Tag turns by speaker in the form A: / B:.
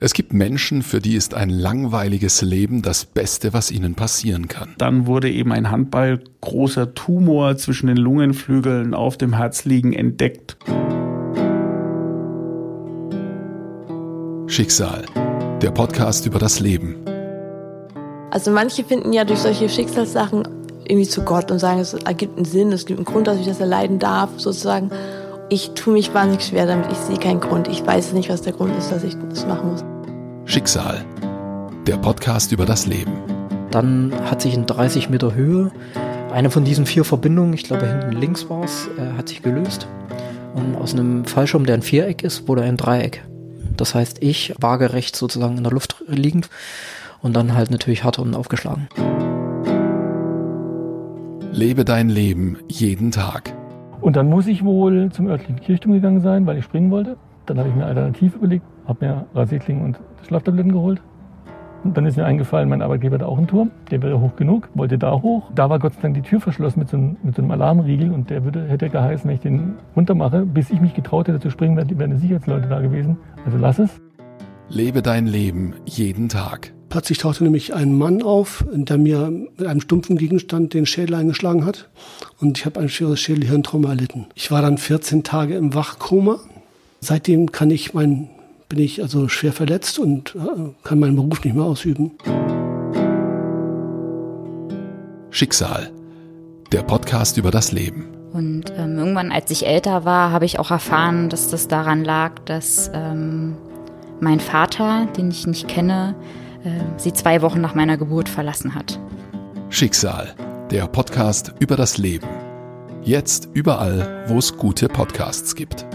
A: Es gibt Menschen, für die ist ein langweiliges Leben das Beste, was ihnen passieren kann.
B: Dann wurde eben ein Handball großer Tumor zwischen den Lungenflügeln auf dem Herz liegen entdeckt.
A: Schicksal, der Podcast über das Leben.
C: Also manche finden ja durch solche Schicksalssachen irgendwie zu Gott und sagen, es ergibt einen Sinn, es gibt einen Grund, dass ich das erleiden darf, sozusagen. Ich tue mich wahnsinnig schwer damit, ich sehe keinen Grund. Ich weiß nicht, was der Grund ist, dass ich das machen muss.
A: Schicksal, der Podcast über das Leben.
D: Dann hat sich in 30 Meter Höhe eine von diesen vier Verbindungen, ich glaube hinten links war es, äh, hat sich gelöst. Und aus einem Fallschirm, der ein Viereck ist, wurde ein Dreieck. Das heißt, ich waagerecht sozusagen in der Luft liegend und dann halt natürlich hart und aufgeschlagen.
A: Lebe dein Leben jeden Tag.
E: Und dann muss ich wohl zum örtlichen Kirchturm gegangen sein, weil ich springen wollte. Dann habe ich mir alternativ überlegt, habe mir Rasierklingen und Schlaftabletten geholt. Und dann ist mir eingefallen, mein Arbeitgeber hat auch einen Turm, der wäre hoch genug, wollte da hoch. Da war Gott sei Dank die Tür verschlossen mit so einem, mit so einem Alarmriegel und der würde, hätte geheißen, wenn ich den runtermache, bis ich mich getraut hätte zu springen, wären, wären Sicherheitsleute da gewesen. Also lass es.
A: Lebe dein Leben jeden Tag.
F: Plötzlich tauchte nämlich ein Mann auf, der mir mit einem stumpfen Gegenstand den Schädel eingeschlagen hat. Und ich habe ein schweres Schädelhirntrauma erlitten. Ich war dann 14 Tage im Wachkoma. Seitdem kann ich mein, bin ich also schwer verletzt und äh, kann meinen Beruf nicht mehr ausüben.
A: Schicksal, der Podcast über das Leben.
G: Und ähm, irgendwann, als ich älter war, habe ich auch erfahren, dass das daran lag, dass ähm, mein Vater, den ich nicht kenne, sie zwei Wochen nach meiner Geburt verlassen hat.
A: Schicksal, der Podcast über das Leben. Jetzt überall, wo es gute Podcasts gibt.